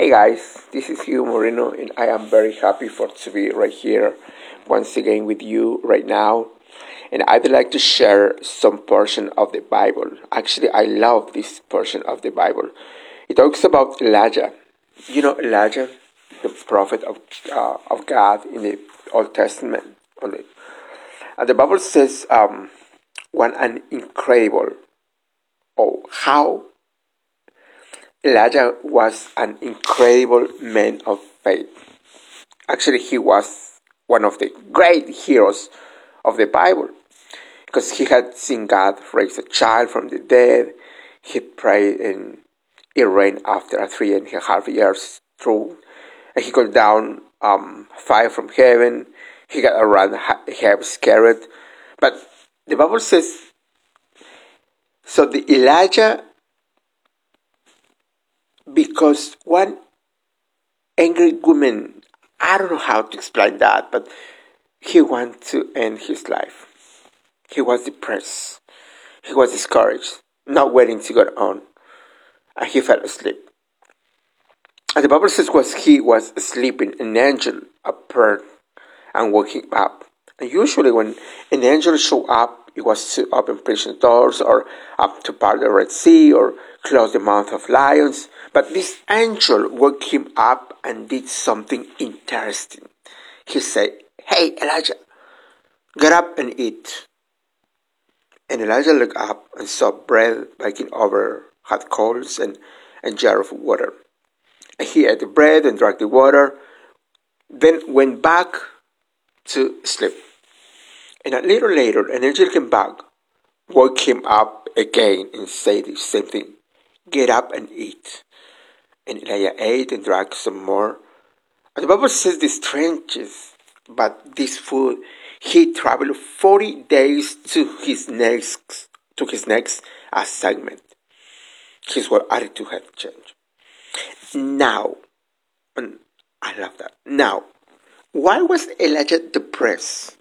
Hey guys, this is Hugh Moreno, and I am very happy for to be right here once again with you right now. And I'd like to share some portion of the Bible. Actually, I love this portion of the Bible. It talks about Elijah. You know Elijah, the prophet of uh, of God in the Old Testament. And the Bible says, um, "One an incredible, oh how Elijah was an incredible man of faith. Actually, he was one of the great heroes of the Bible because he had seen God raise a child from the dead. He prayed and it rained after three and a half years through. And he got down um, fire from heaven. He got around, was scared. But the Bible says, so the Elijah because one angry woman, I don't know how to explain that, but he wanted to end his life. He was depressed. He was discouraged, not waiting to go on, and he fell asleep. And the Bible says was he was sleeping, an angel appeared and woke him up. And usually when an angel show up, it was to open prison doors or up to part the Red Sea or close the mouth of lions. But this angel woke him up and did something interesting. He said, Hey, Elijah, get up and eat. And Elijah looked up and saw bread baking over hot coals and a jar of water. And he ate the bread and drank the water, then went back to sleep. And a little later, an angel came back, woke him up again, and said the same thing Get up and eat. And Elijah ate and drank some more. And the Bible says the strangest, but this food, he traveled 40 days to his next, to his next assignment. His whole attitude had changed. Now, and I love that. Now, why was Elijah depressed?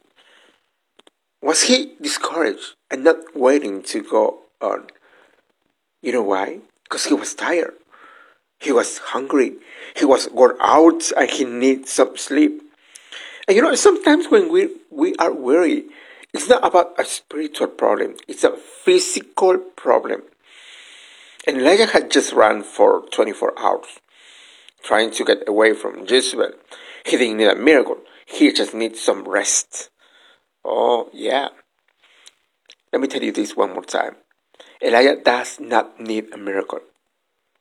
Was he discouraged and not waiting to go on? You know why? Because he was tired. He was hungry. He was worn out and he needs some sleep. And you know, sometimes when we, we are weary, it's not about a spiritual problem, it's a physical problem. And Elijah had just run for 24 hours, trying to get away from Jezebel. He didn't need a miracle, he just needs some rest. Oh, yeah. Let me tell you this one more time. Elijah does not need a miracle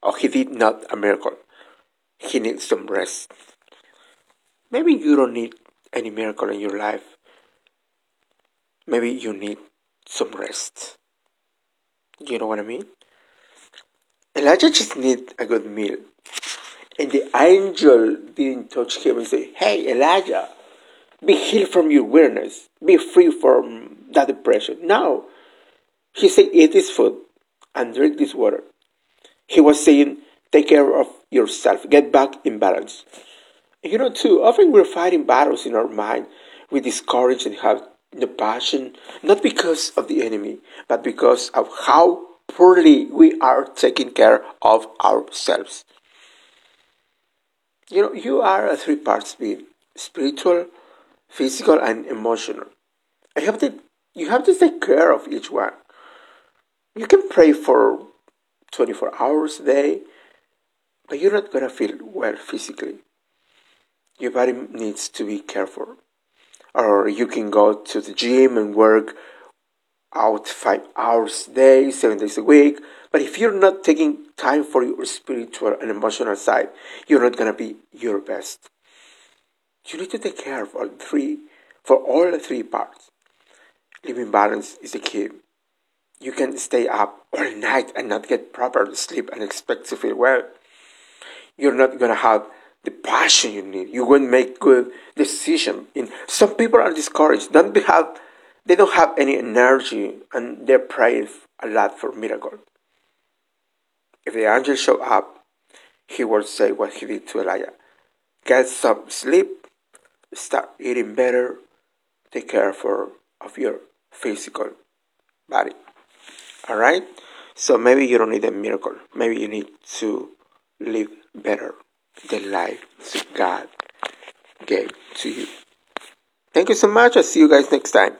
or he did not a miracle. He needs some rest. Maybe you don't need any miracle in your life. Maybe you need some rest. You know what I mean? Elijah just need a good meal. And the angel didn't touch him and say, Hey, Elijah, be healed from your weariness. Be free from that depression. Now, He said, Eat this food and drink this water. He was saying, take care of yourself, get back in balance. You know, too, often we're fighting battles in our mind. We discourage and have no passion, not because of the enemy, but because of how poorly we are taking care of ourselves. You know, you are a three parts being spiritual, physical, and emotional. You have to, you have to take care of each one. You can pray for 24 hours a day, but you're not going to feel well physically. Your body needs to be careful. Or you can go to the gym and work out five hours a day, seven days a week. But if you're not taking time for your spiritual and emotional side, you're not going to be your best. You need to take care of all three, for all the three parts. Living balance is the key. You can stay up all night and not get proper sleep and expect to feel well. You're not gonna have the passion you need. You won't make good decision. In some people are discouraged. Don't have they don't have any energy and they're praying a lot for miracle. If the angel show up, he will say what he did to Elijah. Get some sleep, start eating better, take care for, of your physical body. Alright? So maybe you don't need a miracle. Maybe you need to live better. the life that God gave to you. Thank you so much. I'll see you guys next time.